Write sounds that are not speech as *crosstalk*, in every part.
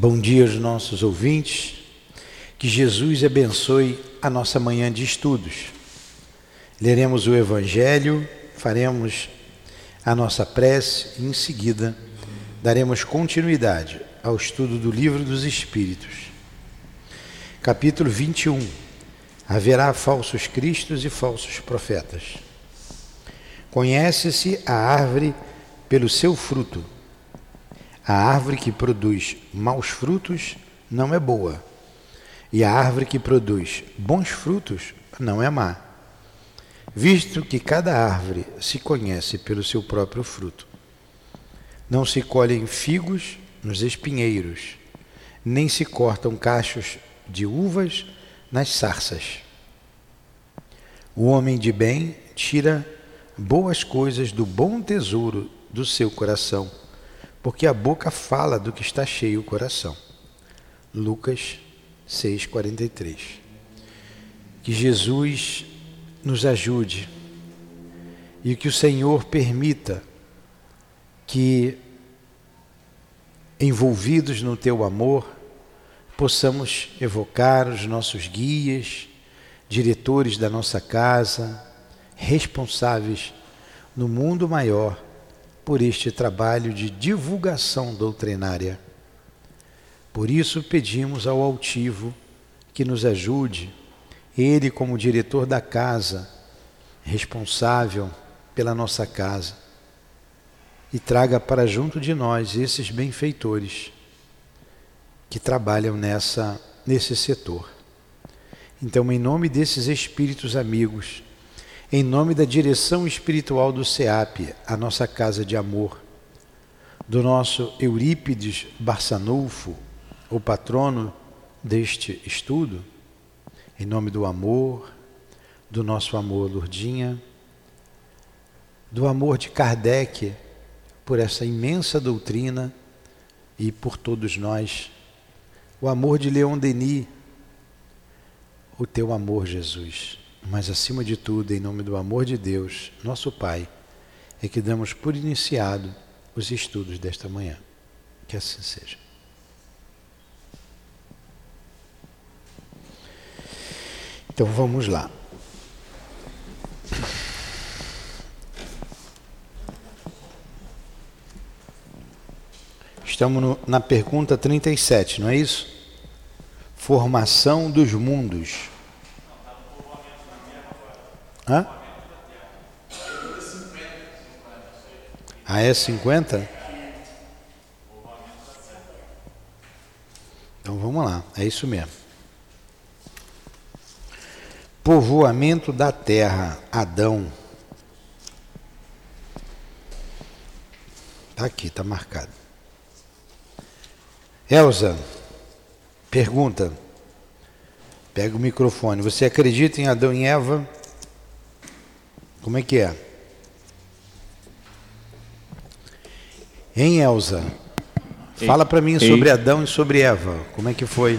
Bom dia aos nossos ouvintes. Que Jesus abençoe a nossa manhã de estudos. Leremos o Evangelho, faremos a nossa prece e, em seguida, daremos continuidade ao estudo do Livro dos Espíritos. Capítulo 21. Haverá falsos cristos e falsos profetas. Conhece-se a árvore pelo seu fruto. A árvore que produz maus frutos não é boa, e a árvore que produz bons frutos não é má, visto que cada árvore se conhece pelo seu próprio fruto. Não se colhem figos nos espinheiros, nem se cortam cachos de uvas nas sarças. O homem de bem tira boas coisas do bom tesouro do seu coração porque a boca fala do que está cheio o coração. Lucas 6:43. Que Jesus nos ajude e que o Senhor permita que envolvidos no teu amor possamos evocar os nossos guias, diretores da nossa casa, responsáveis no mundo maior por este trabalho de divulgação doutrinária. Por isso pedimos ao altivo que nos ajude, ele como diretor da casa, responsável pela nossa casa, e traga para junto de nós esses benfeitores que trabalham nessa nesse setor. Então, em nome desses espíritos amigos, em nome da direção espiritual do SEAP, a nossa casa de amor, do nosso Eurípides Barçanulfo, o patrono deste estudo, em nome do amor, do nosso amor Lourdinha, do amor de Kardec por essa imensa doutrina e por todos nós, o amor de Leon Denis, o teu amor, Jesus mas acima de tudo, em nome do amor de Deus, nosso Pai, é que damos por iniciado os estudos desta manhã. Que assim seja. Então vamos lá. Estamos no, na pergunta 37, não é isso? Formação dos mundos. Hã? Ah, é 50? Então vamos lá, é isso mesmo. Povoamento da terra, Adão. Está aqui, está marcado. Elza, pergunta. Pega o microfone. Você acredita em Adão e Eva? Como é que é? Hein, Elza? Fala para mim sobre Adão e sobre Eva. Como é que foi?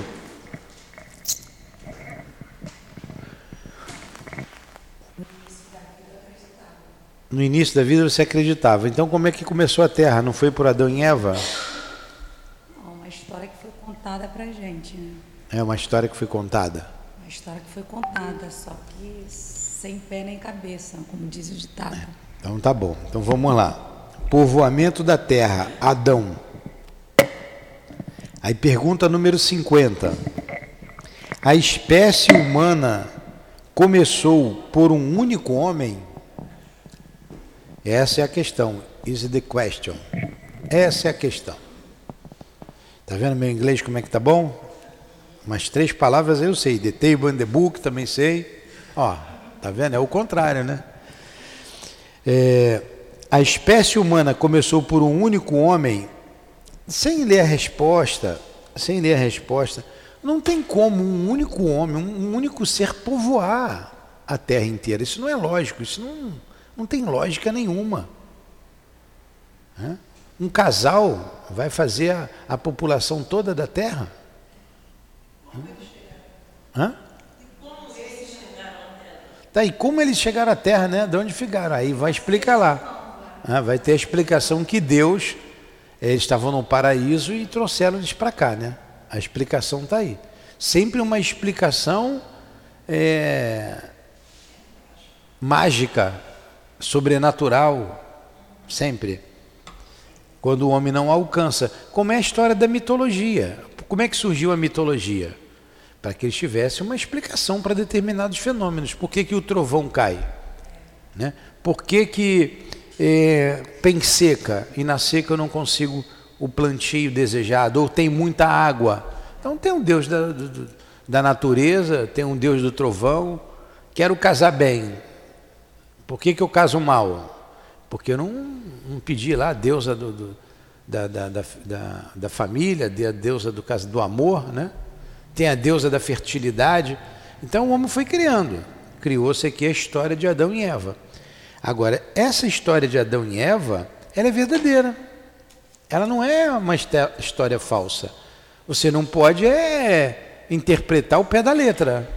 No início da vida você acreditava. Então como é que começou a Terra? Não foi por Adão e Eva? Uma história que foi contada para gente, né? É uma história que foi contada. Uma história que foi contada, só que sem pé nem cabeça, como diz o ditado. É. Então tá bom. Então vamos lá. Povoamento da terra, Adão. Aí pergunta número 50. A espécie humana começou por um único homem? Essa é a questão. Is the question. Essa é a questão. Tá vendo meu inglês como é que tá bom? Umas três palavras eu sei. The table and the book também sei. Ó, Tá vendo? É o contrário, né? É, a espécie humana começou por um único homem, sem ler a resposta, sem ler a resposta, não tem como um único homem, um único ser povoar a Terra inteira. Isso não é lógico, isso não, não tem lógica nenhuma. Um casal vai fazer a, a população toda da Terra? Hã? Tá, e como eles chegaram à Terra, né? De onde ficaram? Aí vai explicar lá. Ah, vai ter a explicação que Deus Eles estavam no paraíso e trouxeram eles para cá, né? A explicação está aí. Sempre uma explicação é, mágica, sobrenatural, sempre. Quando o homem não alcança. Como é a história da mitologia. Como é que surgiu a mitologia? Para que eles tivessem uma explicação para determinados fenômenos. Por que, que o trovão cai? Né? Por que, que é, tem seca e na seca eu não consigo o plantio desejado? Ou tem muita água? Então tem um Deus da, da natureza, tem um Deus do trovão. Quero casar bem. Por que, que eu caso mal? Porque eu não, não pedi lá a deusa do, do, da, da, da, da, família, a deusa do, do amor, né? Tem a deusa da fertilidade. Então o homem foi criando. Criou-se aqui a história de Adão e Eva. Agora, essa história de Adão e Eva, ela é verdadeira. Ela não é uma história falsa. Você não pode é, interpretar o pé da letra.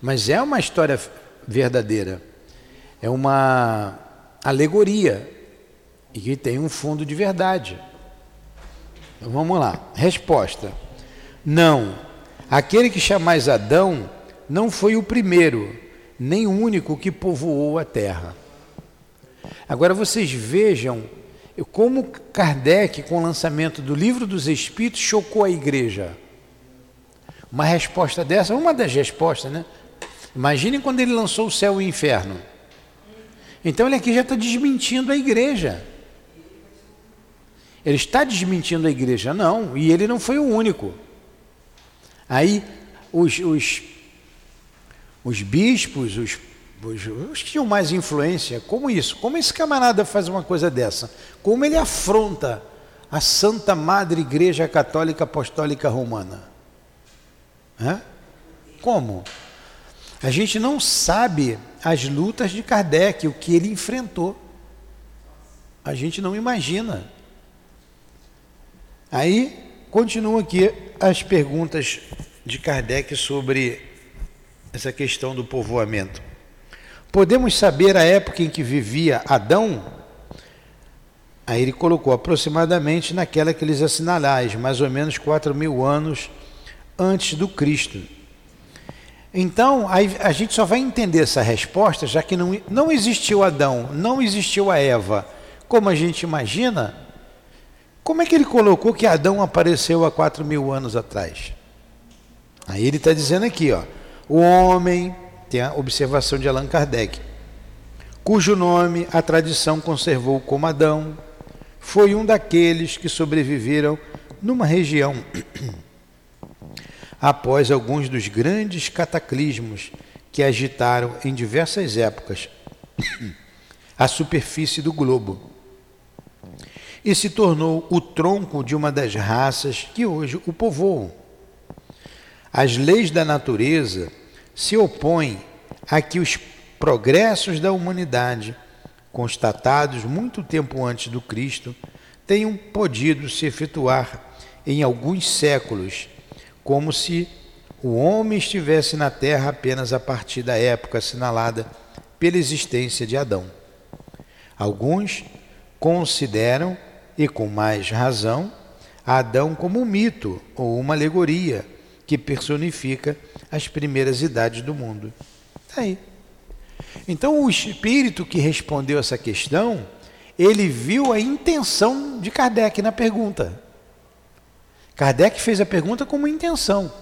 Mas é uma história verdadeira. É uma alegoria e que tem um fundo de verdade. Então, vamos lá. Resposta: Não. Aquele que chamais Adão não foi o primeiro, nem o único que povoou a terra. Agora vocês vejam como Kardec, com o lançamento do Livro dos Espíritos, chocou a igreja. Uma resposta dessa, uma das respostas, né? Imaginem quando ele lançou o céu e o inferno. Então ele aqui já está desmentindo a igreja. Ele está desmentindo a igreja, não, e ele não foi o único. Aí os, os, os bispos, os, os, os que tinham mais influência, como isso? Como esse camarada faz uma coisa dessa? Como ele afronta a Santa Madre Igreja Católica Apostólica Romana? Hã? Como? A gente não sabe as lutas de Kardec, o que ele enfrentou. A gente não imagina. Aí, continua aqui as perguntas de Kardec sobre essa questão do povoamento. Podemos saber a época em que vivia Adão? Aí ele colocou aproximadamente naquela que eles assinalais, mais ou menos 4 mil anos antes do Cristo. Então, a gente só vai entender essa resposta, já que não, não existiu Adão, não existiu a Eva, como a gente imagina, como é que ele colocou que Adão apareceu há quatro mil anos atrás? Aí ele está dizendo aqui, ó, o homem, tem a observação de Allan Kardec, cujo nome a tradição conservou como Adão, foi um daqueles que sobreviveram numa região *clears throat* após alguns dos grandes cataclismos que agitaram em diversas épocas *clears throat* a superfície do globo e se tornou o tronco de uma das raças que hoje o povoam. As leis da natureza se opõem a que os progressos da humanidade, constatados muito tempo antes do Cristo, tenham podido se efetuar em alguns séculos como se o homem estivesse na terra apenas a partir da época assinalada pela existência de Adão. Alguns consideram, e com mais razão, Adão como um mito ou uma alegoria que personifica as primeiras idades do mundo. Está aí. Então, o espírito que respondeu essa questão, ele viu a intenção de Kardec na pergunta. Kardec fez a pergunta com uma intenção.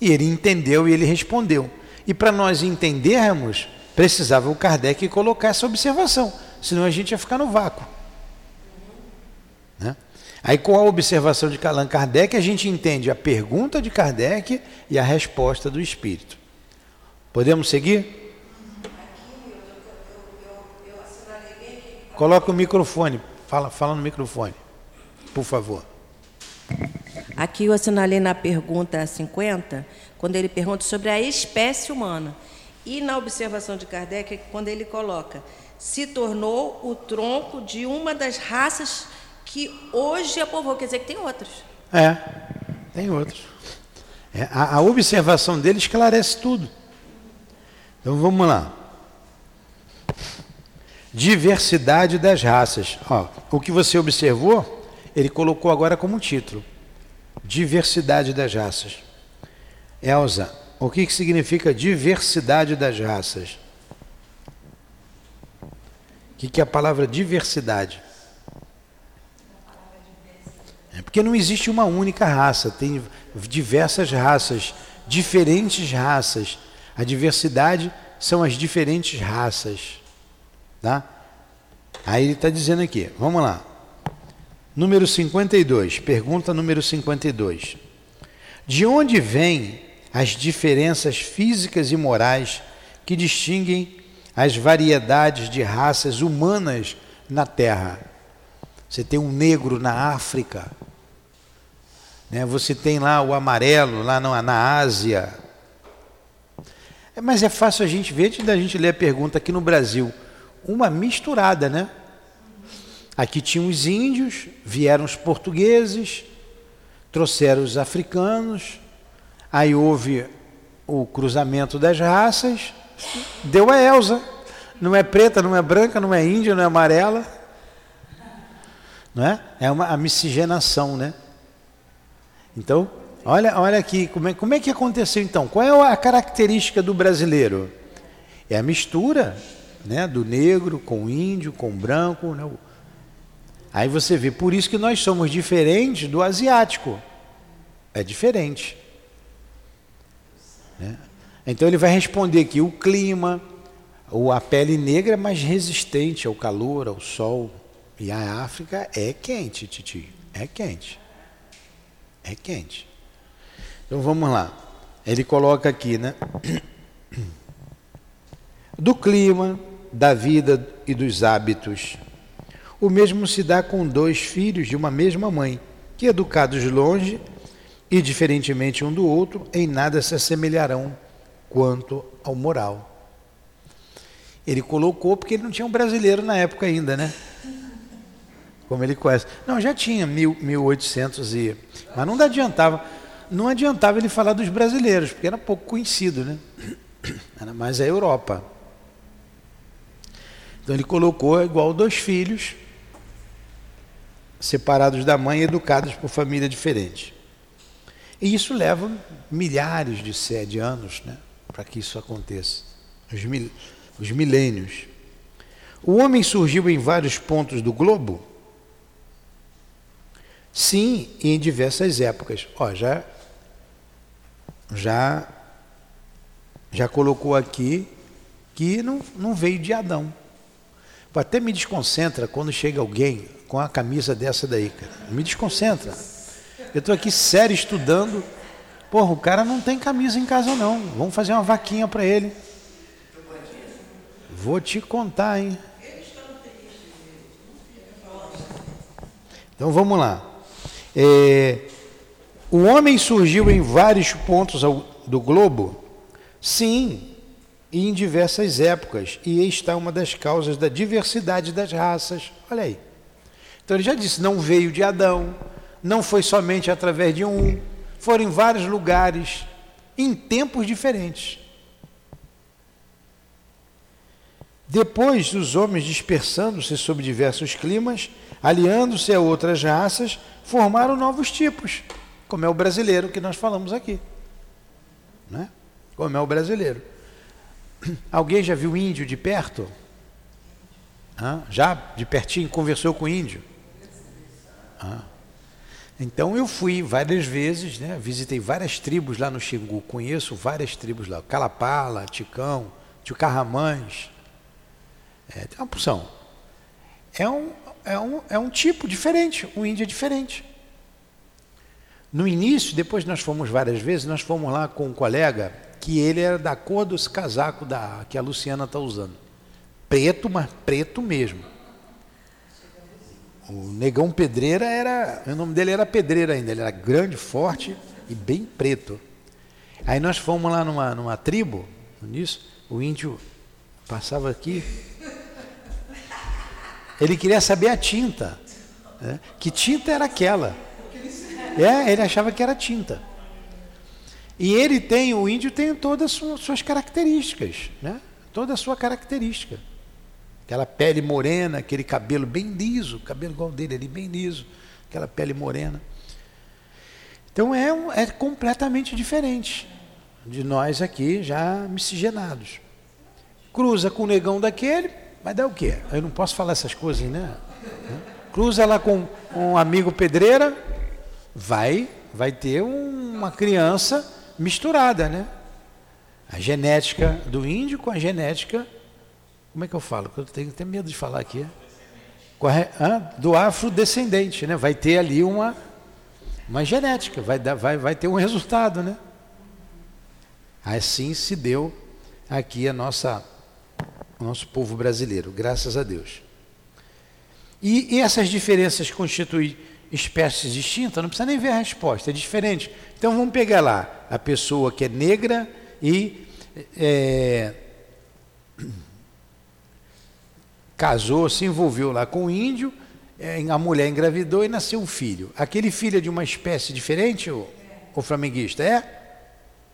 E ele entendeu e ele respondeu. E para nós entendermos, precisava o Kardec colocar essa observação, senão a gente ia ficar no vácuo. Né? Aí, com a observação de Allan Kardec, a gente entende a pergunta de Kardec e a resposta do Espírito. Podemos seguir? Coloca o microfone, fala, fala no microfone, por favor. Aqui eu assinalei na pergunta 50, quando ele pergunta sobre a espécie humana. E na observação de Kardec, quando ele coloca, se tornou o tronco de uma das raças que hoje é povoa, quer dizer que tem outros. É, tem outros. É, a, a observação dele esclarece tudo. Então vamos lá. Diversidade das raças. Ó, o que você observou ele colocou agora como título: Diversidade das raças. Elza, o que, que significa diversidade das raças? O que, que é a palavra diversidade? É porque não existe uma única raça, tem diversas raças, diferentes raças. A diversidade são as diferentes raças. Tá? Aí ele está dizendo aqui, vamos lá. Número 52, pergunta número 52. De onde vêm as diferenças físicas e morais que distinguem as variedades de raças humanas na Terra? Você tem um negro na África, né? você tem lá o amarelo lá na, na Ásia. É, mas é fácil a gente ver, antes da gente ler a pergunta aqui no Brasil, uma misturada, né? Aqui tinham os índios, vieram os portugueses, trouxeram os africanos, aí houve o cruzamento das raças, deu a Elsa. Não é preta, não é branca, não é índia, não é amarela. Não é? É uma a miscigenação, né? Então, olha, olha aqui, como é, como é que aconteceu então? Qual é a característica do brasileiro? É a mistura né, do negro com o índio, com o branco, né, Aí você vê, por isso que nós somos diferentes do asiático. É diferente. Né? Então ele vai responder que o clima, ou a pele negra é mais resistente ao calor, ao sol. E a África é quente, Titi. É quente. É quente. Então vamos lá. Ele coloca aqui, né? *clears throat* Do clima, da vida e dos hábitos o mesmo se dá com dois filhos de uma mesma mãe, que educados longe e diferentemente um do outro, em nada se assemelharão quanto ao moral. Ele colocou porque ele não tinha um brasileiro na época ainda, né? Como ele conhece. Não, já tinha mil, 1800 e... Mas não adiantava, não adiantava ele falar dos brasileiros, porque era pouco conhecido, né? Era mais a Europa. Então ele colocou igual dois filhos, separados da mãe, educados por família diferente. E isso leva milhares de, de anos né, para que isso aconteça os, mil, os milênios. O homem surgiu em vários pontos do globo? Sim, em diversas épocas. Ó, já, já, já colocou aqui que não, não veio de Adão. Até me desconcentra quando chega alguém com a camisa dessa daí, cara. Me desconcentra. Eu estou aqui sério estudando. Porra, o cara não tem camisa em casa não. Vamos fazer uma vaquinha para ele. Vou te contar, hein? Então vamos lá. É, o homem surgiu em vários pontos do globo? Sim, e em diversas épocas. E está uma das causas da diversidade das raças. Olha aí. Então ele já disse: não veio de Adão, não foi somente através de um, foram em vários lugares, em tempos diferentes. Depois, os homens dispersando-se sobre diversos climas, aliando-se a outras raças, formaram novos tipos, como é o brasileiro que nós falamos aqui. Né? Como é o brasileiro. *clears throat* Alguém já viu índio de perto? Hã? Já de pertinho conversou com índio? Ah. Então eu fui várias vezes, né? visitei várias tribos lá no Xingu, conheço várias tribos lá, Calapala, Ticão, Tchucarramães, é, tem uma porção. É um, é, um, é um tipo diferente, um índio é diferente. No início, depois nós fomos várias vezes, nós fomos lá com um colega que ele era da cor dos casacos da, que a Luciana está usando. Preto, mas preto mesmo. O Negão Pedreira era. O nome dele era Pedreira ainda. Ele era grande, forte e bem preto. Aí nós fomos lá numa, numa tribo, nisso, o índio passava aqui. Ele queria saber a tinta. Né? Que tinta era aquela? É, ele achava que era tinta. E ele tem, o índio tem todas as suas características, né? Toda a sua característica. Aquela pele morena, aquele cabelo bem liso, cabelo igual dele ali, bem liso. aquela pele morena. Então é, um, é completamente diferente de nós aqui já miscigenados. Cruza com o negão daquele, vai dar o quê? Eu não posso falar essas coisas, né? Cruza lá com um amigo pedreira, vai, vai ter uma criança misturada, né? A genética do índio com a genética, como é que eu falo? Eu tenho até medo de falar aqui. Do afrodescendente, né? Vai ter ali uma, uma genética, vai, dar, vai, vai ter um resultado, né? Assim se deu aqui a nossa, o nosso povo brasileiro, graças a Deus. E, e essas diferenças constituem espécies distintas? Não precisa nem ver a resposta, é diferente. Então vamos pegar lá a pessoa que é negra e é, casou, se envolveu lá com o índio, é, a mulher engravidou e nasceu um filho. Aquele filho é de uma espécie diferente, o, o flamenguista? É?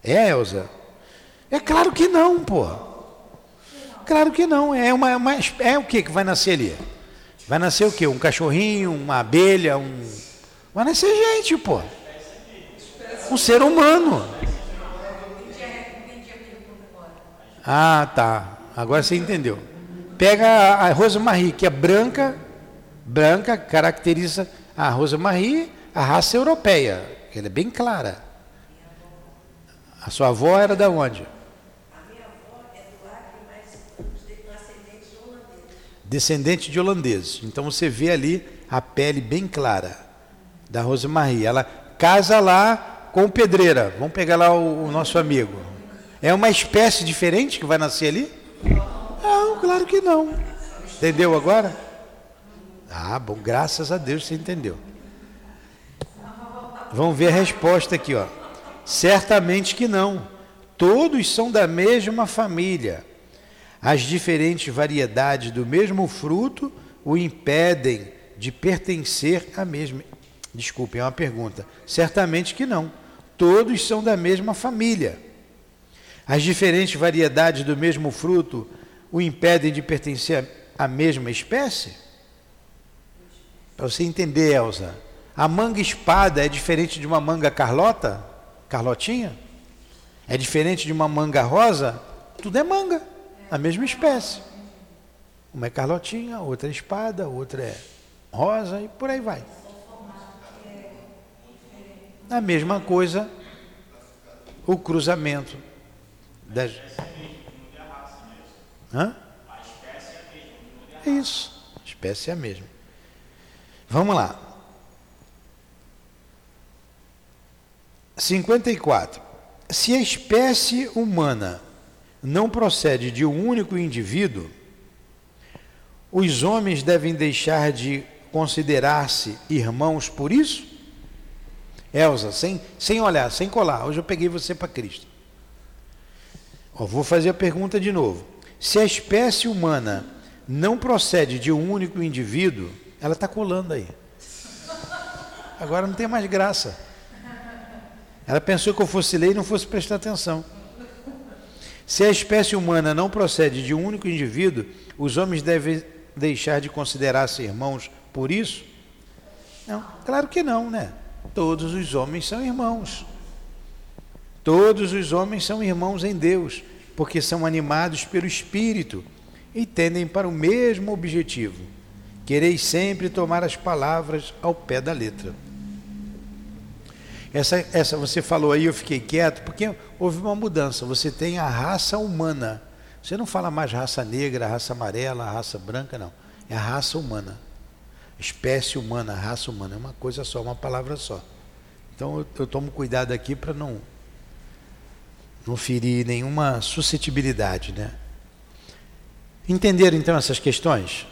É, Elza? É claro que não, pô. Claro que não. É, uma, uma, é o que que vai nascer ali? Vai nascer o quê? Um cachorrinho, uma abelha, um. Vai nascer gente, pô. Um ser humano. Ah, tá. Agora você entendeu. Pega a, Rosa Marie, que é branca, branca, caracteriza a Rosa Marie, a raça europeia, ela é bem clara. A sua avó era da onde? A minha avó é do Acre, mas descendente de holandeses. Descendente de holandeses. Então você vê ali a pele bem clara da Rosa Marie. Ela casa lá com o pedreira. Vamos pegar lá o, o nosso amigo. É uma espécie diferente que vai nascer ali? Não, claro que não. Entendeu agora? Ah, bom, graças a Deus você entendeu. Vamos ver a resposta aqui, ó. Certamente que não. Todos são da mesma família. As diferentes variedades do mesmo fruto o impedem de pertencer à mesma. Desculpem, é uma pergunta. Certamente que não. Todos são da mesma família. As diferentes variedades do mesmo fruto o impedem de pertencer à mesma espécie? Para você entender, Elza, a manga espada é diferente de uma manga carlota? Carlotinha? É diferente de uma manga rosa? Tudo é manga, a mesma espécie. Uma é carlotinha, outra é espada, outra é rosa e por aí vai. A mesma coisa, o cruzamento das... Hã? É isso, a espécie é a mesma. Vamos lá. 54. Se a espécie humana não procede de um único indivíduo, os homens devem deixar de considerar-se irmãos por isso? Elza, sem, sem olhar, sem colar. Hoje eu peguei você para Cristo. Ó, vou fazer a pergunta de novo. Se a espécie humana não procede de um único indivíduo, ela está colando aí. Agora não tem mais graça. Ela pensou que eu fosse ler e não fosse prestar atenção. Se a espécie humana não procede de um único indivíduo, os homens devem deixar de considerar-se irmãos por isso? Não, claro que não, né? Todos os homens são irmãos. Todos os homens são irmãos em Deus, porque são animados pelo Espírito e tendem para o mesmo objetivo. Quereis sempre tomar as palavras ao pé da letra. Essa, essa você falou aí, eu fiquei quieto, porque houve uma mudança. Você tem a raça humana. Você não fala mais raça negra, raça amarela, raça branca, não. É a raça humana. Espécie humana, raça humana. É uma coisa só, uma palavra só. Então eu, eu tomo cuidado aqui para não não ferir nenhuma suscetibilidade, né? Entenderam então essas questões?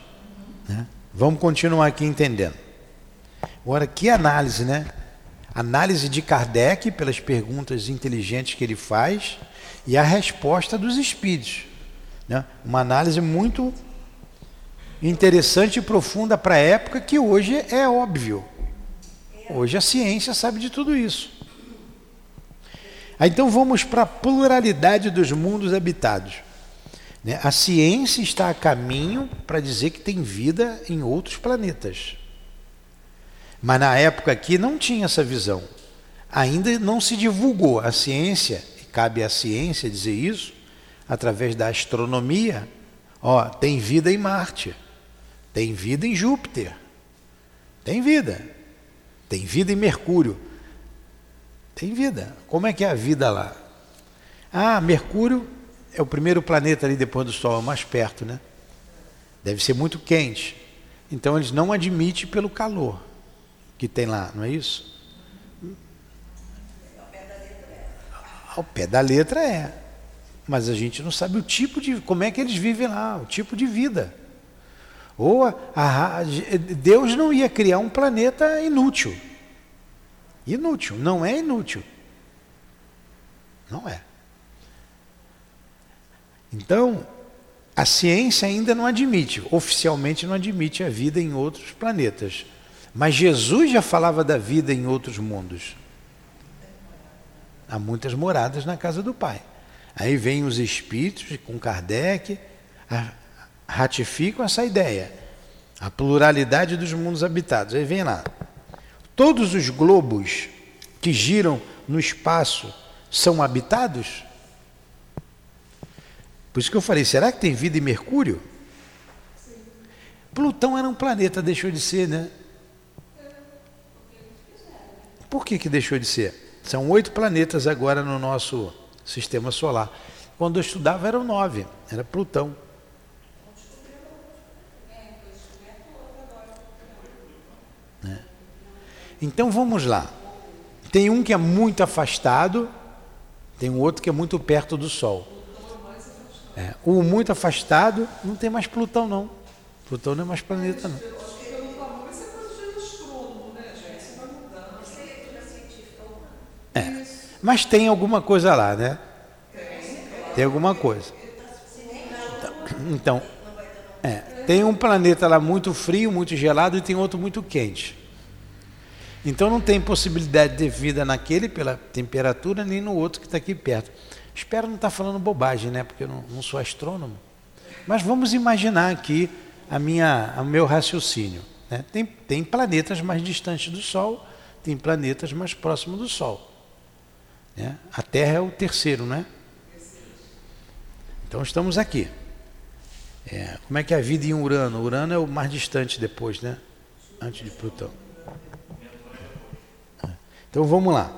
Né? Vamos continuar aqui entendendo. Agora, que análise, né? Análise de Kardec pelas perguntas inteligentes que ele faz e a resposta dos espíritos. Né? Uma análise muito interessante e profunda para a época que hoje é óbvio. Hoje a ciência sabe de tudo isso. Então vamos para a pluralidade dos mundos habitados. Né? A ciência está a caminho para dizer que tem vida em outros planetas. Mas na época aqui não tinha essa visão. Ainda não se divulgou. A ciência, e cabe à ciência dizer isso, através da astronomia, ó, tem vida em Marte, tem vida em Júpiter, tem vida, tem vida em Mercúrio, tem vida. Como é que é a vida lá? Ah, Mercúrio é o primeiro planeta ali depois do Sol, é mais perto, né? Deve ser muito quente. Então eles não admitem pelo calor que tem lá, não é isso? Ao pé da letra é. Mas a gente não sabe o tipo de. como é que eles vivem lá, o tipo de vida. Ou a, a, Deus não ia criar um planeta inútil. Inútil, não é inútil. Não é. Então, a ciência ainda não admite, oficialmente não admite a vida em outros planetas. Mas Jesus já falava da vida em outros mundos. Há muitas moradas na casa do Pai. Aí vêm os espíritos com Kardec, ratificam essa ideia. A pluralidade dos mundos habitados. Aí vem lá. Todos os globos que giram no espaço são habitados? Por isso que eu falei, será que tem vida em Mercúrio? Sim. Plutão era um planeta, deixou de ser, né? Por que, que deixou de ser? São oito planetas agora no nosso sistema solar. Quando eu estudava eram nove, era Plutão. Né? Então vamos lá. Tem um que é muito afastado, tem um outro que é muito perto do Sol. É, o muito afastado não tem mais Plutão, não. Plutão não é mais planeta, não. Mas tem alguma coisa lá, né? Tem alguma coisa. Então, é, tem um planeta lá muito frio, muito gelado e tem outro muito quente. Então não tem possibilidade de vida naquele pela temperatura nem no outro que está aqui perto. Espero não estar tá falando bobagem, né? Porque eu não, não sou astrônomo. Mas vamos imaginar aqui a minha, o meu raciocínio. Né? Tem, tem planetas mais distantes do Sol, tem planetas mais próximos do Sol. Né? A Terra é o terceiro, né? Então estamos aqui. É, como é que é a vida em Urano? Urano é o mais distante depois, né? Antes de Plutão. Então vamos lá.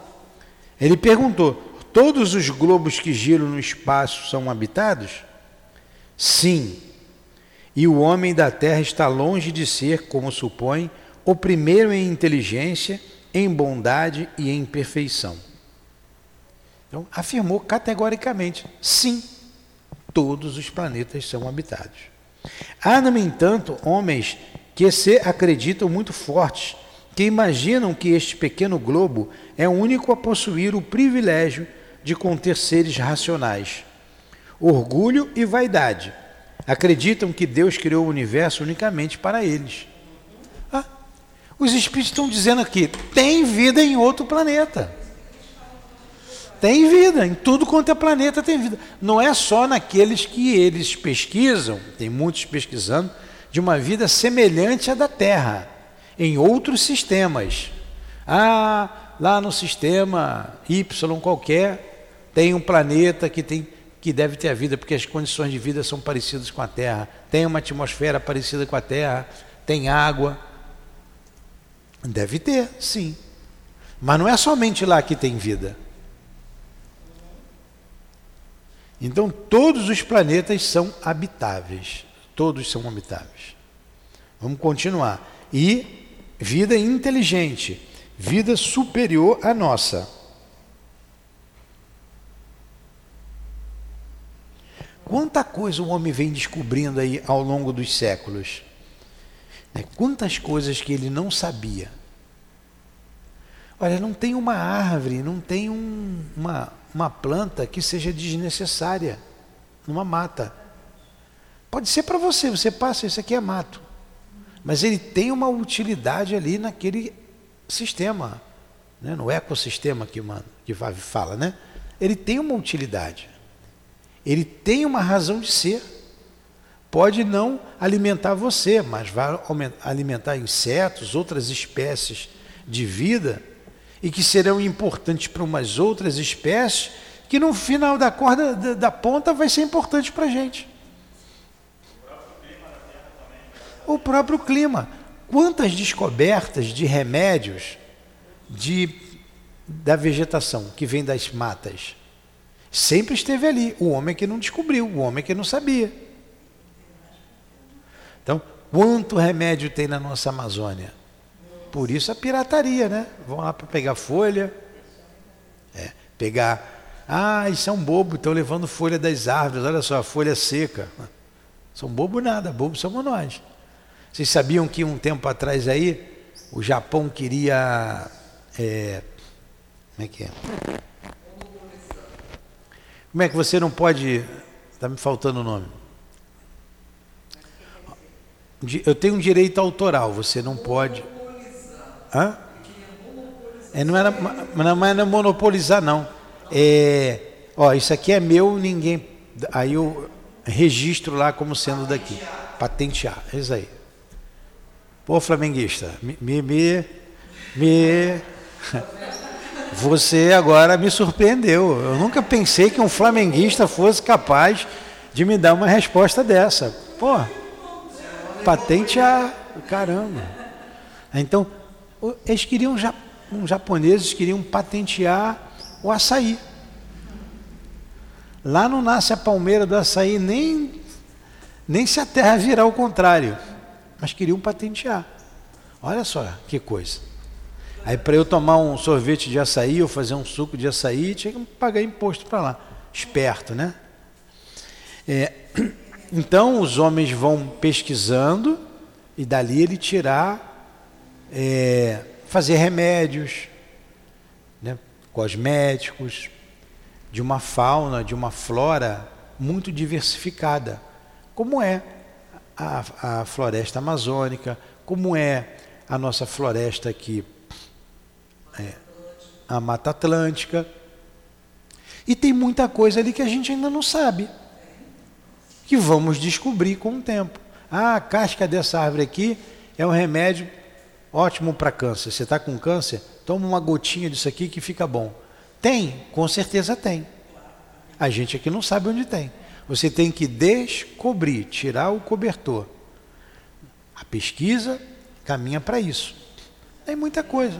Ele perguntou: Todos os globos que giram no espaço são habitados? Sim. E o homem da terra está longe de ser, como supõe, o primeiro em inteligência, em bondade e em perfeição. Então, afirmou categoricamente: sim, todos os planetas são habitados. Há, no entanto, homens que se acreditam muito fortes, que imaginam que este pequeno globo é o único a possuir o privilégio de conter seres racionais. Orgulho e vaidade. Acreditam que Deus criou o universo unicamente para eles. Ah, os espíritos estão dizendo aqui: tem vida em outro planeta. Tem vida, em tudo quanto é planeta tem vida. Não é só naqueles que eles pesquisam, tem muitos pesquisando, de uma vida semelhante à da Terra, em outros sistemas. Ah, lá no sistema Y qualquer, tem um planeta que, tem, que deve ter a vida, porque as condições de vida são parecidas com a Terra. Tem uma atmosfera parecida com a Terra, tem água. Deve ter, sim. Mas não é somente lá que tem vida. Então, todos os planetas são habitáveis. Todos são habitáveis. Vamos continuar. E vida inteligente, vida superior à nossa. Quanta coisa o homem vem descobrindo aí ao longo dos séculos. Né? Quantas coisas que ele não sabia. Olha, não tem uma árvore, não tem um, uma, uma planta que seja desnecessária numa mata. Pode ser para você, você passa, isso aqui é mato. Mas ele tem uma utilidade ali naquele sistema, né? no ecossistema que, uma, que fala, né? Ele tem uma utilidade. Ele tem uma razão de ser. Pode não alimentar você, mas vai alimentar insetos, outras espécies de vida e que serão importantes para umas outras espécies que no final da corda da, da ponta vai ser importante para a gente. O próprio clima. Quantas descobertas de remédios de, da vegetação que vem das matas? Sempre esteve ali. O homem que não descobriu, o homem que não sabia. Então, quanto remédio tem na nossa Amazônia? Por isso a pirataria, né? Vão lá para pegar folha, é, pegar. Ah, isso é um bobo, estão levando folha das árvores, olha só, a folha seca. São bobo nada, bobo somos nós. Vocês sabiam que um tempo atrás aí o Japão queria. É, como é que é? Como é que você não pode. Está me faltando o nome. Eu tenho um direito autoral, você não pode. Hã? É, não, era, não era monopolizar, não. É, ó, isso aqui é meu, ninguém. Aí eu registro lá como sendo daqui. Patentear, é isso aí. Pô, flamenguista, me, me, me, *laughs* Você agora me surpreendeu. Eu nunca pensei que um flamenguista fosse capaz de me dar uma resposta dessa. Pô, patentear, caramba. Então, eles queriam, os japoneses queriam patentear o açaí. Lá não nasce a palmeira do açaí nem, nem se a terra virar ao contrário. Mas queriam patentear. Olha só que coisa. Aí para eu tomar um sorvete de açaí ou fazer um suco de açaí, tinha que pagar imposto para lá. Esperto, né? É, *clears throat* então os homens vão pesquisando e dali ele tirar é, fazer remédios, né, cosméticos, de uma fauna, de uma flora muito diversificada, como é a, a floresta amazônica, como é a nossa floresta aqui, é, a Mata Atlântica. E tem muita coisa ali que a gente ainda não sabe, que vamos descobrir com o tempo. Ah, a casca dessa árvore aqui é um remédio ótimo para câncer. Você está com câncer? Toma uma gotinha disso aqui que fica bom. Tem? Com certeza tem. A gente aqui não sabe onde tem. Você tem que descobrir, tirar o cobertor. A pesquisa caminha para isso. Tem muita coisa.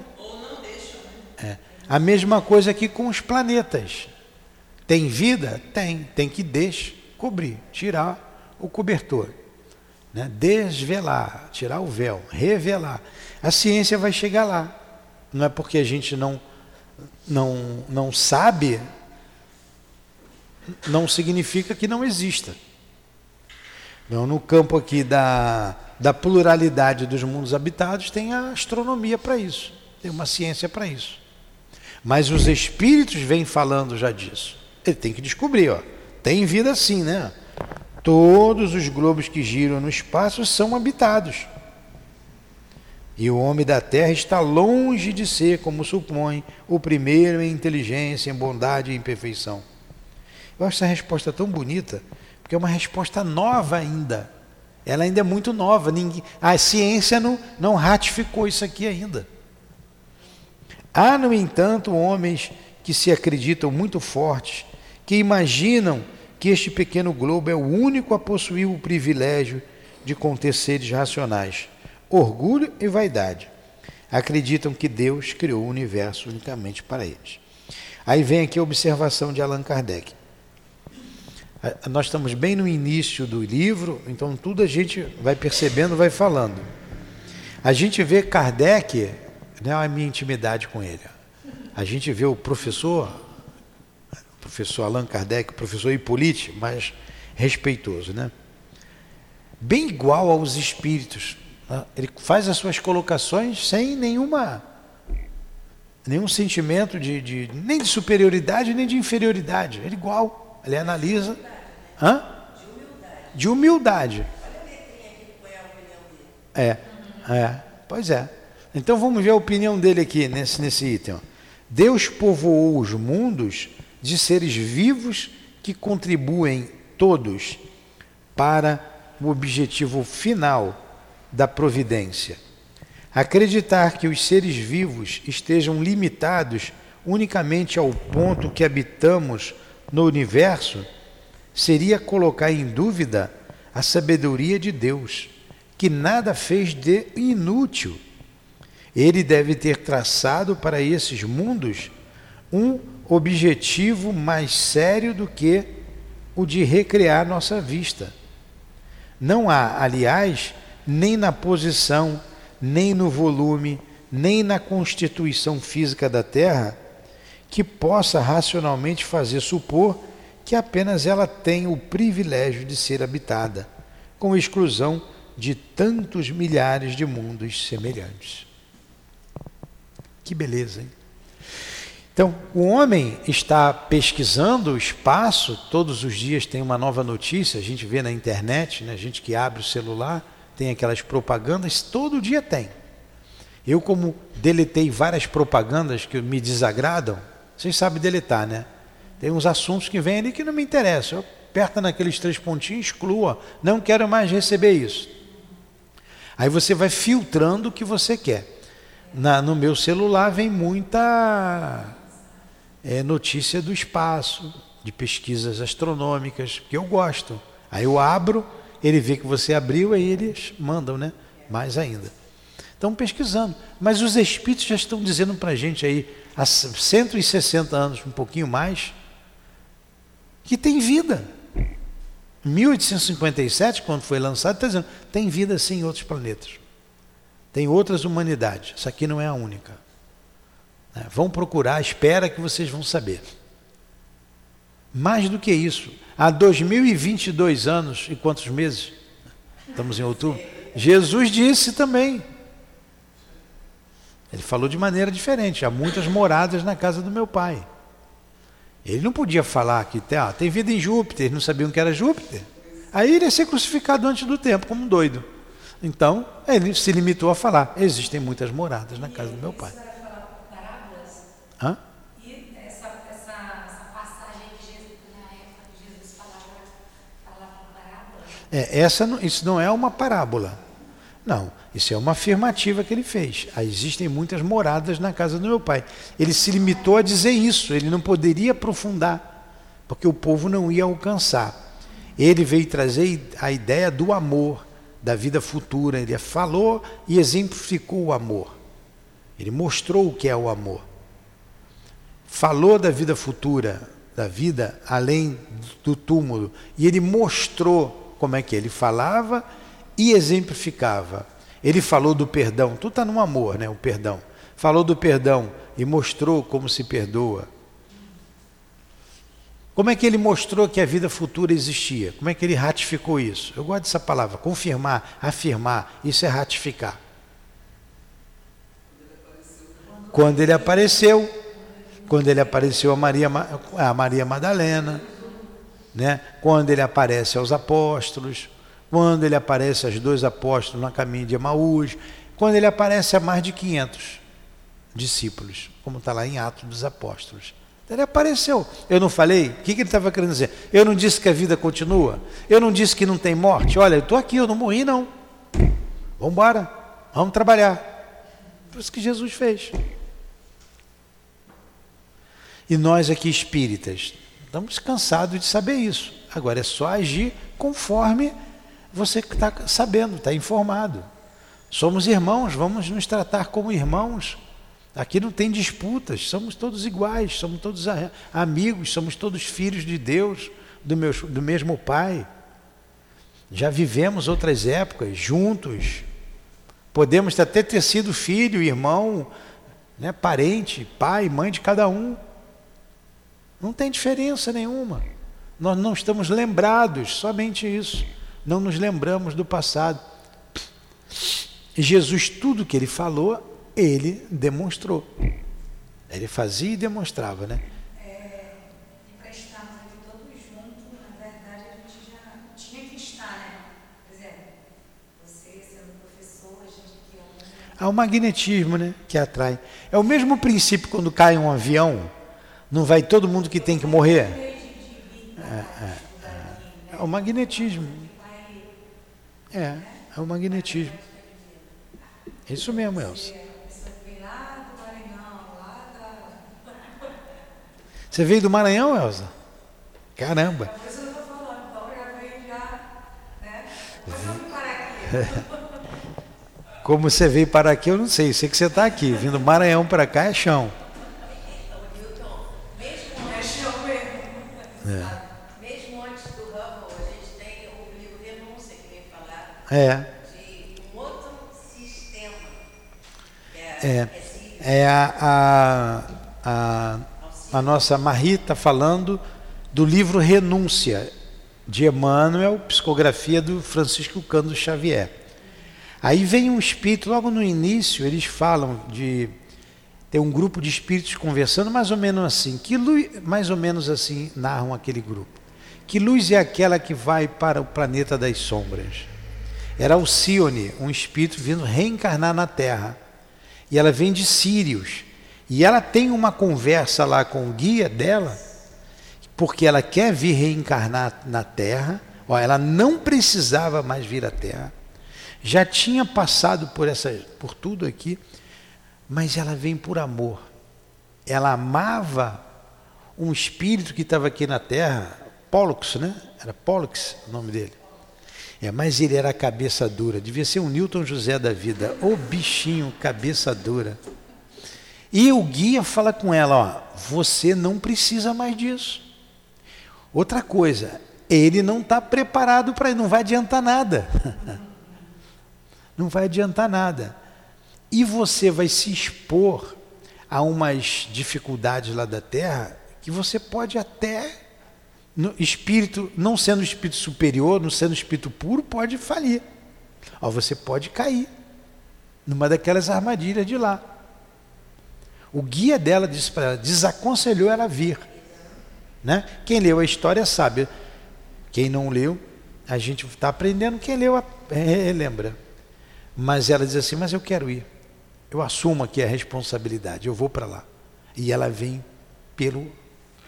É. A mesma coisa aqui com os planetas. Tem vida? Tem. Tem que descobrir, tirar o cobertor. Né? Desvelar, tirar o véu, revelar. A ciência vai chegar lá. Não é porque a gente não, não, não sabe, não significa que não exista. Então, no campo aqui da, da pluralidade dos mundos habitados, tem a astronomia para isso, tem uma ciência para isso. Mas os espíritos vêm falando já disso. Ele tem que descobrir, ó. Tem vida sim, né? Todos os globos que giram no espaço são habitados. E o homem da terra está longe de ser, como supõe, o primeiro em inteligência, em bondade e em perfeição. Eu acho essa resposta tão bonita, porque é uma resposta nova ainda. Ela ainda é muito nova. Ninguém, a ciência não, não ratificou isso aqui ainda. Há, no entanto, homens que se acreditam muito fortes, que imaginam que este pequeno globo é o único a possuir o privilégio de conter seres racionais orgulho e vaidade. Acreditam que Deus criou o universo unicamente para eles. Aí vem aqui a observação de Allan Kardec. Nós estamos bem no início do livro, então tudo a gente vai percebendo, vai falando. A gente vê Kardec, né, a minha intimidade com ele. A gente vê o professor, professor Allan Kardec, professor Hippolyte, mais respeitoso, né? Bem igual aos espíritos, ah, ele faz as suas colocações sem nenhuma nenhum sentimento de, de nem de superioridade nem de inferioridade. Ele é igual. Ele analisa. Hã? De humildade. É, é, pois é. Então vamos ver a opinião dele aqui nesse, nesse item. Deus povoou os mundos de seres vivos que contribuem todos para o objetivo final da providência. Acreditar que os seres vivos estejam limitados unicamente ao ponto que habitamos no universo seria colocar em dúvida a sabedoria de Deus, que nada fez de inútil. Ele deve ter traçado para esses mundos um objetivo mais sério do que o de recriar nossa vista. Não há, aliás, nem na posição, nem no volume, nem na constituição física da Terra que possa racionalmente fazer supor que apenas ela tem o privilégio de ser habitada, com exclusão de tantos milhares de mundos semelhantes. Que beleza, hein? Então, o homem está pesquisando o espaço, todos os dias tem uma nova notícia, a gente vê na internet, né? a gente que abre o celular, tem aquelas propagandas, todo dia tem. Eu, como deletei várias propagandas que me desagradam, vocês sabem deletar, né? Tem uns assuntos que vêm ali que não me interessam. Eu aperto naqueles três pontinhos, exclua. Não quero mais receber isso. Aí você vai filtrando o que você quer. Na, no meu celular vem muita é, notícia do espaço, de pesquisas astronômicas, que eu gosto. Aí eu abro, ele vê que você abriu, aí eles mandam, né? Mais ainda. Estão pesquisando. Mas os espíritos já estão dizendo para a gente aí, há 160 anos, um pouquinho mais, que tem vida. 1857, quando foi lançado, está dizendo, tem vida sim em outros planetas. Tem outras humanidades. Essa aqui não é a única. É, vão procurar, espera que vocês vão saber. Mais do que isso, há 2022 anos e quantos meses? Estamos em outubro. Jesus disse também. Ele falou de maneira diferente. Há muitas moradas na casa do meu pai. Ele não podia falar que ah, tem vida em Júpiter, não sabiam que era Júpiter. Aí ele ia ser crucificado antes do tempo, como um doido. Então, ele se limitou a falar: existem muitas moradas na casa do meu pai. Hã? E essa, essa, essa passagem que Jesus, na época Jesus falava, falava parábola? É, essa, isso não é uma parábola. Não, isso é uma afirmativa que ele fez. Ah, existem muitas moradas na casa do meu pai. Ele se limitou a dizer isso, ele não poderia aprofundar, porque o povo não ia alcançar. Ele veio trazer a ideia do amor, da vida futura. Ele falou e exemplificou o amor. Ele mostrou o que é o amor. Falou da vida futura, da vida além do túmulo, e ele mostrou como é que ele falava e exemplificava. Ele falou do perdão, tudo está no amor, né? O perdão. Falou do perdão e mostrou como se perdoa. Como é que ele mostrou que a vida futura existia? Como é que ele ratificou isso? Eu gosto dessa palavra, confirmar, afirmar, isso é ratificar. Quando ele apareceu, quando ele apareceu a Maria, a Maria Madalena, né? quando ele aparece aos apóstolos, quando ele aparece aos dois apóstolos na caminho de Emaús, quando ele aparece a mais de 500 discípulos, como está lá em Atos dos Apóstolos. Ele apareceu. Eu não falei? O que, que ele estava querendo dizer? Eu não disse que a vida continua? Eu não disse que não tem morte? Olha, eu estou aqui, eu não morri, não. Vamos embora, vamos trabalhar. Foi isso que Jesus fez. E nós aqui espíritas, estamos cansados de saber isso. Agora é só agir conforme você está sabendo, está informado. Somos irmãos, vamos nos tratar como irmãos. Aqui não tem disputas, somos todos iguais, somos todos amigos, somos todos filhos de Deus, do, meu, do mesmo Pai. Já vivemos outras épocas juntos. Podemos até ter sido filho, irmão, né, parente, pai, mãe de cada um. Não tem diferença nenhuma. Nós não estamos lembrados, somente isso não nos lembramos do passado. Jesus, tudo que ele falou, ele demonstrou. Ele fazia e demonstrava, né? É, para estarmos aqui todos juntos, na verdade, a gente já tinha que estar? Por exemplo, você sendo professor, a gente aqui... Há um magnetismo, né? Que atrai. É o mesmo princípio quando cai um avião, não vai todo mundo que tem que morrer? É, é, é, é o magnetismo. É, é o magnetismo. Isso mesmo, Elsa. Você veio do Maranhão, Elsa? Caramba. *laughs* Como você veio para aqui, eu não sei. Sei que você está aqui. Vindo do Maranhão para cá é chão. É. Mesmo antes do Hubble, a gente tem o livro Renúncia que vem falar é. de um outro sistema. É, é, é a, a, a, a nossa Marita falando do livro Renúncia, de Emmanuel, psicografia do Francisco Cândido Xavier. Aí vem um espírito, logo no início, eles falam de tem um grupo de espíritos conversando mais ou menos assim. Que luz, mais ou menos assim narram aquele grupo. Que luz é aquela que vai para o planeta das sombras? Era Alcione, um espírito vindo reencarnar na Terra. E ela vem de Sírios. E ela tem uma conversa lá com o guia dela, porque ela quer vir reencarnar na Terra. Ó, ela não precisava mais vir à Terra. Já tinha passado por essa, por tudo aqui mas ela vem por amor. Ela amava um espírito que estava aqui na terra, Pollux, né? Era Pollux o nome dele. É, mas ele era cabeça dura, devia ser um Newton José da vida, o bichinho cabeça dura. E o guia fala com ela, ó, você não precisa mais disso. Outra coisa, ele não está preparado para, não vai adiantar nada. *laughs* não vai adiantar nada e você vai se expor a umas dificuldades lá da terra que você pode até no espírito, não sendo espírito superior, não sendo espírito puro, pode falir. Ou você pode cair numa daquelas armadilhas de lá. O guia dela disse para ela, desaconselhou ela vir. Né? Quem leu a história sabe. Quem não leu, a gente está aprendendo. Quem leu, é, lembra. Mas ela diz assim: Mas eu quero ir. Eu assumo aqui a responsabilidade, eu vou para lá. E ela vem pelo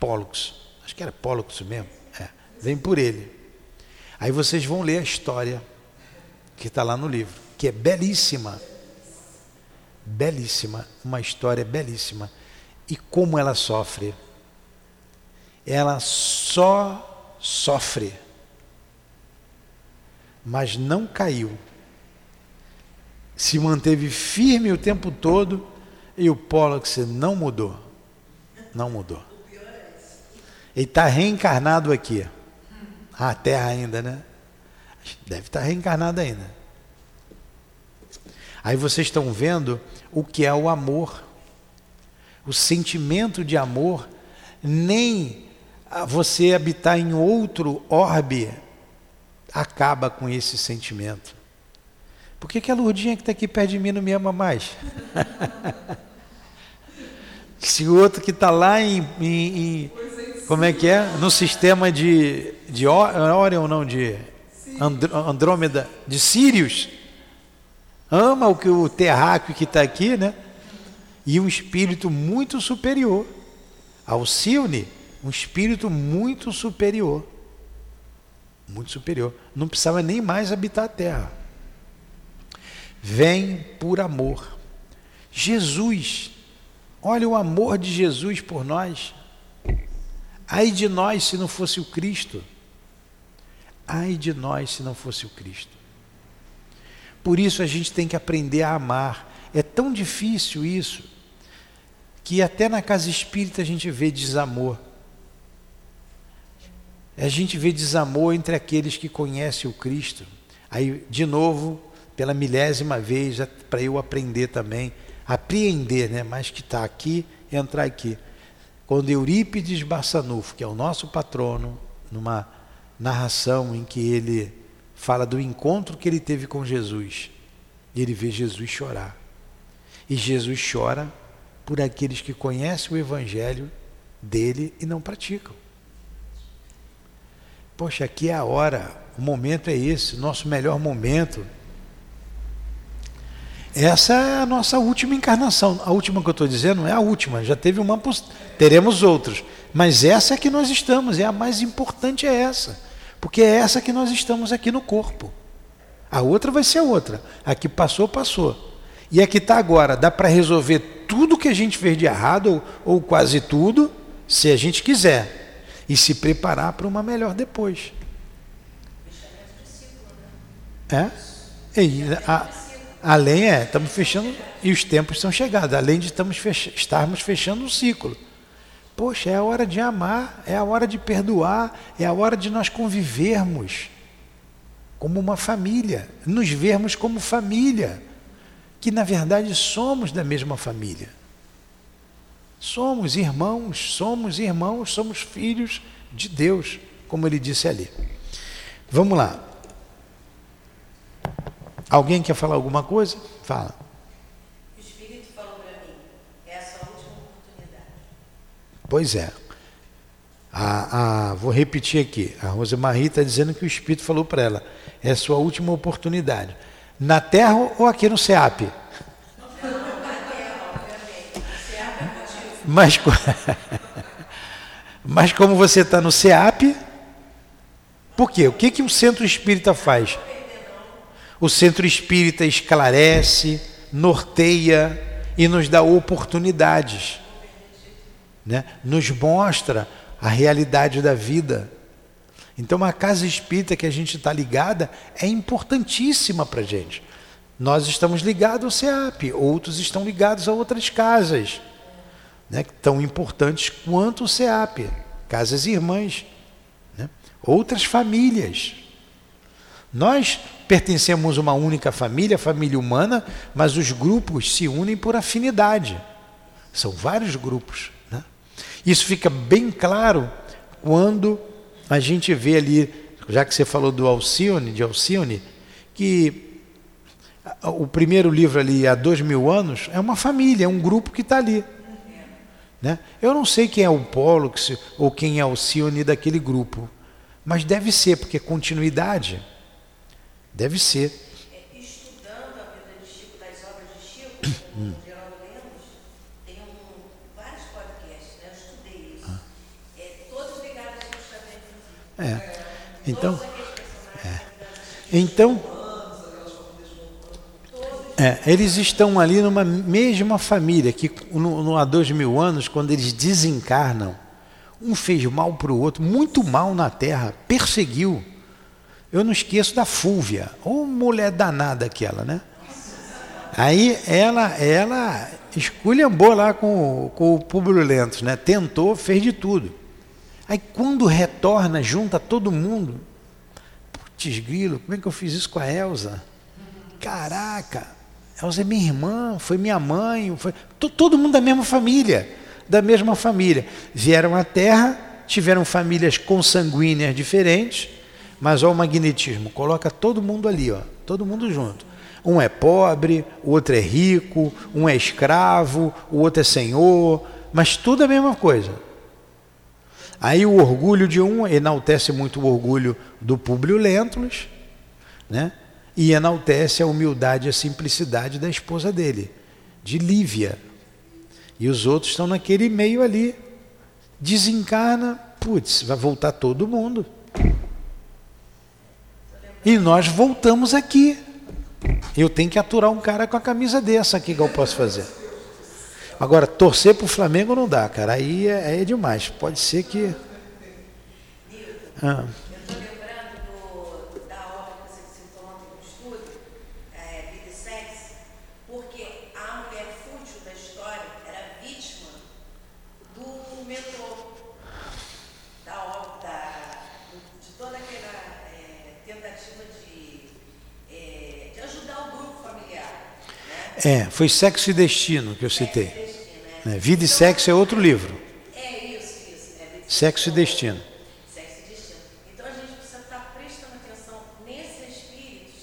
Pollux. Acho que era Pollux mesmo. É, vem por ele. Aí vocês vão ler a história que está lá no livro, que é belíssima. Belíssima, uma história belíssima. E como ela sofre. Ela só sofre, mas não caiu se manteve firme o tempo todo e o Pollux não mudou. Não mudou. Ele está reencarnado aqui. Ah, a Terra ainda, né? Deve estar tá reencarnado ainda. Aí vocês estão vendo o que é o amor. O sentimento de amor, nem você habitar em outro orbe acaba com esse sentimento. Por que, que a Lourdinha que está aqui perto de mim não me ama mais? *laughs* Se o outro que está lá em, em, em, Como é que é? No sistema de. de Orion, não, de. Andrômeda, de Sírios. Ama o que o terráqueo que está aqui, né? E um espírito muito superior. Alcione, um espírito muito superior. Muito superior. Não precisava nem mais habitar a terra vem por amor. Jesus, olha o amor de Jesus por nós. Ai de nós se não fosse o Cristo. Ai de nós se não fosse o Cristo. Por isso a gente tem que aprender a amar. É tão difícil isso que até na casa espírita a gente vê desamor. A gente vê desamor entre aqueles que conhecem o Cristo. Aí, de novo, pela milésima vez para eu aprender também, apreender, né? mas que está aqui, entrar aqui. Quando Eurípides Barçanufo, que é o nosso patrono, numa narração em que ele fala do encontro que ele teve com Jesus, e ele vê Jesus chorar. E Jesus chora por aqueles que conhecem o evangelho dele e não praticam. Poxa, aqui é a hora, o momento é esse, nosso melhor momento essa é a nossa última encarnação. A última que eu estou dizendo é a última, já teve uma, teremos outros. Mas essa é que nós estamos, é a mais importante é essa. Porque é essa que nós estamos aqui no corpo. A outra vai ser outra. A que passou, passou. E aqui está agora, dá para resolver tudo que a gente fez de errado, ou, ou quase tudo, se a gente quiser. E se preparar para uma melhor depois. É? E, a, além é, estamos fechando, e os tempos são chegados, além de estamos fech, estarmos fechando um ciclo. Poxa, é a hora de amar, é a hora de perdoar, é a hora de nós convivermos como uma família, nos vermos como família, que na verdade somos da mesma família. Somos irmãos, somos irmãos, somos filhos de Deus, como ele disse ali. Vamos lá. Alguém quer falar alguma coisa? Fala. O Espírito falou para mim, é a sua última oportunidade. Pois é. A, a, vou repetir aqui. A Rosemarie está dizendo que o Espírito falou para ela, é a sua última oportunidade. Na Terra ou aqui no SEAP? *laughs* Mas, *laughs* mas como você está no SEAP, por quê? O que, que o centro espírita faz? O centro espírita esclarece, norteia e nos dá oportunidades. Né? Nos mostra a realidade da vida. Então, a casa espírita que a gente está ligada é importantíssima para a gente. Nós estamos ligados ao SEAP, outros estão ligados a outras casas, né, tão importantes quanto o SEAP, casas irmãs, né, outras famílias. Nós pertencemos a uma única família, a família humana, mas os grupos se unem por afinidade. São vários grupos. Né? Isso fica bem claro quando a gente vê ali, já que você falou do Alcione, de Alcione, que o primeiro livro ali, há dois mil anos, é uma família, é um grupo que está ali. Né? Eu não sei quem é o Pollux ou quem é Alcione daquele grupo, mas deve ser, porque é continuidade. Deve ser. É, estudando a vida de Chico, das obras de Chico, hum. Geraldo Lemos, tem um, vários podcasts, né? eu estudei isso. Ah. É, todos ligados a Chico Xavier. É. Então, é. então é, eles estão ali numa mesma família, que no, no, há dois mil anos, quando eles desencarnam, um fez mal para o outro, muito mal na terra, perseguiu. Eu não esqueço da Fúvia, ou mulher danada aquela, né? Aí ela, ela esculhambou lá com, com o Públio Lentos, né? Tentou, fez de tudo. Aí quando retorna, junta todo mundo. Putz, grilo, como é que eu fiz isso com a Elsa? Caraca, Elsa é minha irmã, foi minha mãe, foi todo mundo da mesma família, da mesma família. Vieram à Terra, tiveram famílias consanguíneas diferentes, mas olha o magnetismo, coloca todo mundo ali, ó, todo mundo junto. Um é pobre, o outro é rico, um é escravo, o outro é senhor, mas tudo a mesma coisa. Aí o orgulho de um enaltece muito o orgulho do Públio Lentulus, né? E enaltece a humildade e a simplicidade da esposa dele, de Lívia. E os outros estão naquele meio ali. Desencarna, putz, vai voltar todo mundo. E nós voltamos aqui. Eu tenho que aturar um cara com a camisa dessa aqui que eu posso fazer. Agora, torcer para o Flamengo não dá, cara. Aí é, é demais. Pode ser que. Ah. É, foi Sexo e Destino que eu citei. É, Vida e Sexo é outro livro. É isso, isso. É Sexo e Destino. Sexo e Destino. Então a gente precisa estar prestando atenção nesses espíritos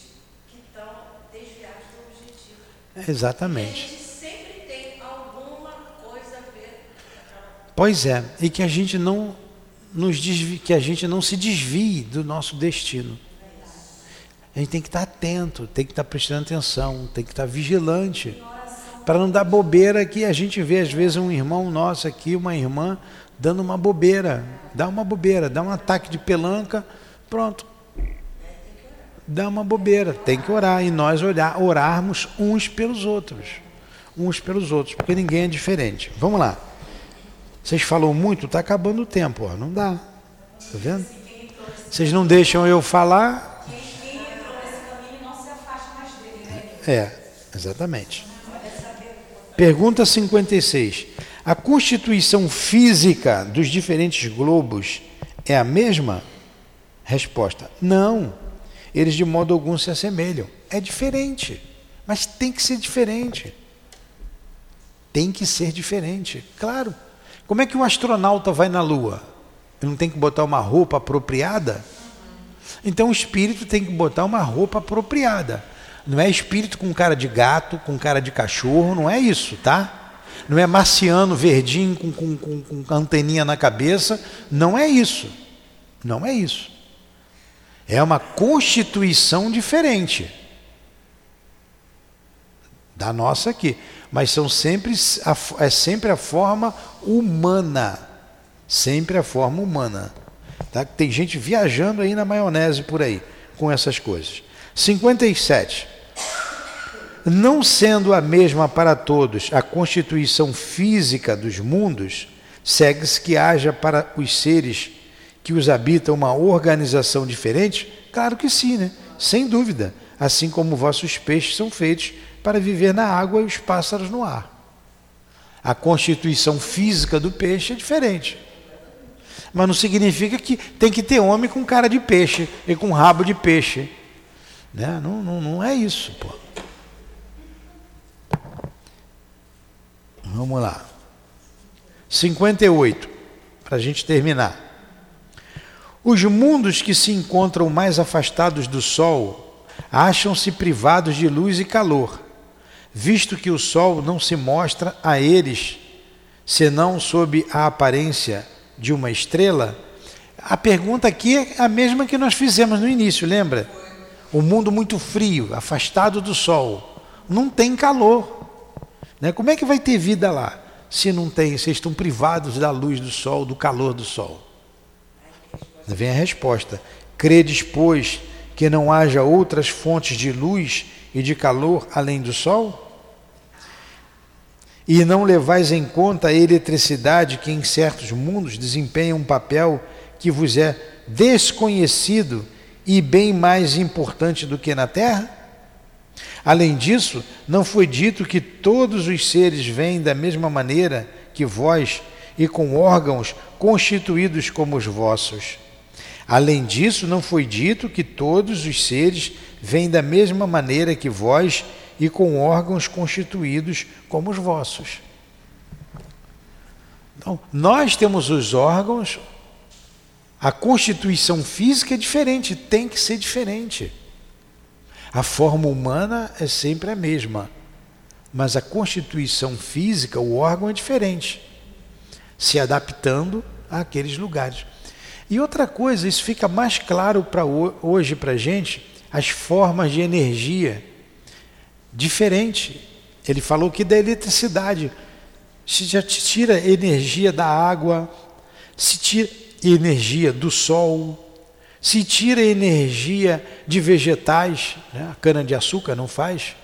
que estão desviados do objetivo. Exatamente. E a gente sempre tem alguma coisa a ver. Pois é, e que a gente não nos desvie, que a gente não se desvie do nosso destino. A gente tem que estar atento, tem que estar prestando atenção, tem que estar vigilante. Para não dar bobeira que a gente vê, às vezes, um irmão nosso aqui, uma irmã, dando uma bobeira. Dá uma bobeira, dá um ataque de pelanca, pronto. dá uma bobeira, tem que orar e nós olhar, orarmos uns pelos outros, uns pelos outros, porque ninguém é diferente. Vamos lá. Vocês falam muito, está acabando o tempo, ó, não dá. Tá vendo? Vocês não deixam eu falar. É, exatamente. Pergunta 56. A constituição física dos diferentes globos é a mesma? Resposta: Não. Eles de modo algum se assemelham. É diferente. Mas tem que ser diferente. Tem que ser diferente. Claro. Como é que um astronauta vai na Lua? Ele não tem que botar uma roupa apropriada? Então o espírito tem que botar uma roupa apropriada. Não é espírito com cara de gato, com cara de cachorro, não é isso, tá? Não é marciano verdinho com, com, com, com anteninha na cabeça, não é isso. Não é isso. É uma constituição diferente da nossa aqui, mas são sempre é sempre a forma humana, sempre a forma humana. Tá? Tem gente viajando aí na maionese por aí com essas coisas. 57. Não sendo a mesma para todos a constituição física dos mundos, segue-se que haja para os seres que os habitam uma organização diferente? Claro que sim, né? Sem dúvida. Assim como vossos peixes são feitos para viver na água e os pássaros no ar. A constituição física do peixe é diferente. Mas não significa que tem que ter homem com cara de peixe e com rabo de peixe. Né? Não, não, não é isso, pô. Vamos lá. 58, para a gente terminar. Os mundos que se encontram mais afastados do Sol acham-se privados de luz e calor, visto que o Sol não se mostra a eles senão sob a aparência de uma estrela. A pergunta aqui é a mesma que nós fizemos no início, lembra? O mundo muito frio, afastado do Sol, não tem calor. Né? Como é que vai ter vida lá se não tem, se estão privados da luz do sol, do calor do sol? Vem a resposta. Credes, pois, que não haja outras fontes de luz e de calor além do sol? E não levais em conta a eletricidade que em certos mundos desempenha um papel que vos é desconhecido e bem mais importante do que na Terra? Além disso, não foi dito que todos os seres vêm da mesma maneira que vós e com órgãos constituídos como os vossos. Além disso, não foi dito que todos os seres vêm da mesma maneira que vós e com órgãos constituídos como os vossos. Então, nós temos os órgãos, a constituição física é diferente, tem que ser diferente. A forma humana é sempre a mesma, mas a constituição física, o órgão é diferente, se adaptando àqueles lugares. E outra coisa, isso fica mais claro para hoje para a gente, as formas de energia diferente. Ele falou que da eletricidade se já tira energia da água, se tira energia do sol, se tira energia de vegetais, né? a cana-de-açúcar não faz,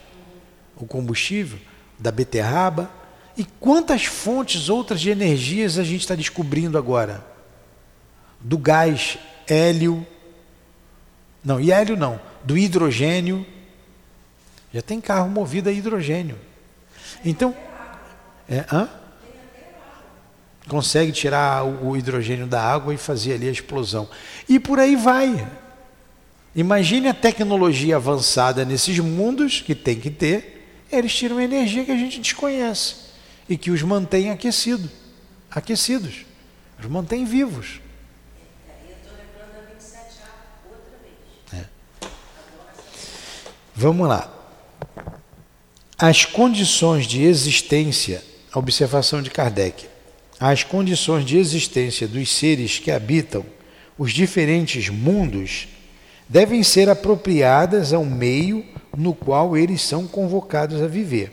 o combustível, da beterraba. E quantas fontes outras de energias a gente está descobrindo agora? Do gás, hélio, não, e hélio não, do hidrogênio. Já tem carro movido a hidrogênio. Então, é, hã? Consegue tirar o hidrogênio da água e fazer ali a explosão. E por aí vai. Imagine a tecnologia avançada nesses mundos que tem que ter, eles tiram energia que a gente desconhece e que os mantém aquecido, aquecidos, os mantém vivos. É. Vamos lá. As condições de existência, a observação de Kardec as condições de existência dos seres que habitam os diferentes mundos devem ser apropriadas ao meio no qual eles são convocados a viver.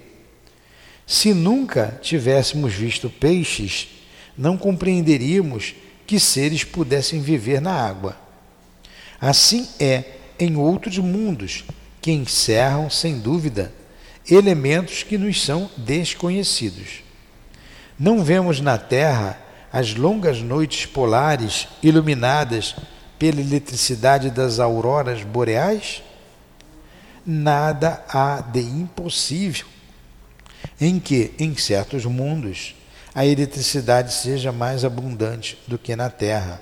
Se nunca tivéssemos visto peixes, não compreenderíamos que seres pudessem viver na água. Assim é em outros mundos que encerram, sem dúvida, elementos que nos são desconhecidos. Não vemos na Terra as longas noites polares iluminadas pela eletricidade das auroras boreais? Nada há de impossível em que, em certos mundos, a eletricidade seja mais abundante do que na Terra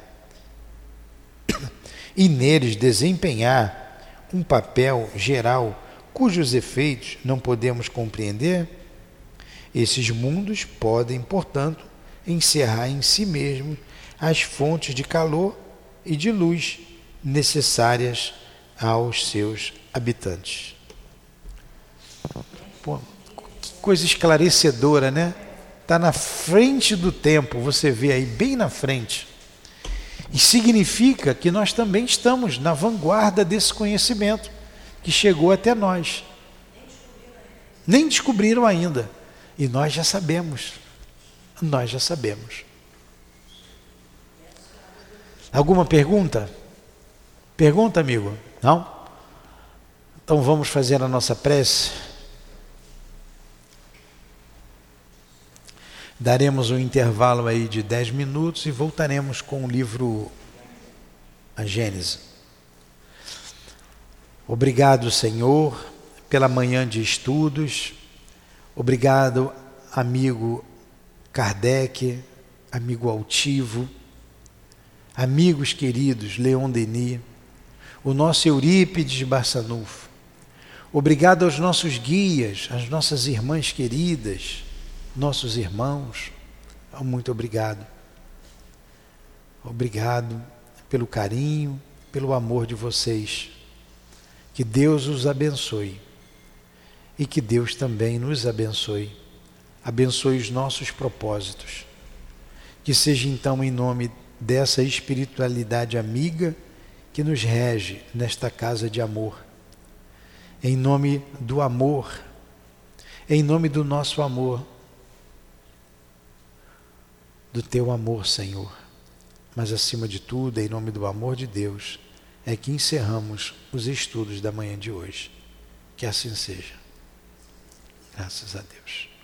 e neles desempenhar um papel geral cujos efeitos não podemos compreender, esses mundos podem, portanto, encerrar em si mesmos as fontes de calor e de luz necessárias aos seus habitantes. Pô, que coisa esclarecedora, né? Está na frente do tempo, você vê aí bem na frente. E significa que nós também estamos na vanguarda desse conhecimento que chegou até nós. Nem descobriram ainda. E nós já sabemos. Nós já sabemos. Alguma pergunta? Pergunta, amigo? Não? Então vamos fazer a nossa prece. Daremos um intervalo aí de 10 minutos e voltaremos com o livro A Gênese. Obrigado, Senhor, pela manhã de estudos. Obrigado, amigo Kardec, amigo altivo, amigos queridos Leon Denis, o nosso Eurípides Barçanufo. Obrigado aos nossos guias, às nossas irmãs queridas, nossos irmãos, muito obrigado. Obrigado pelo carinho, pelo amor de vocês. Que Deus os abençoe e que Deus também nos abençoe. Abençoe os nossos propósitos. Que seja então em nome dessa espiritualidade amiga que nos rege nesta casa de amor. Em nome do amor, em nome do nosso amor, do teu amor, Senhor. Mas acima de tudo, em nome do amor de Deus, é que encerramos os estudos da manhã de hoje. Que assim seja. Graças a Deus.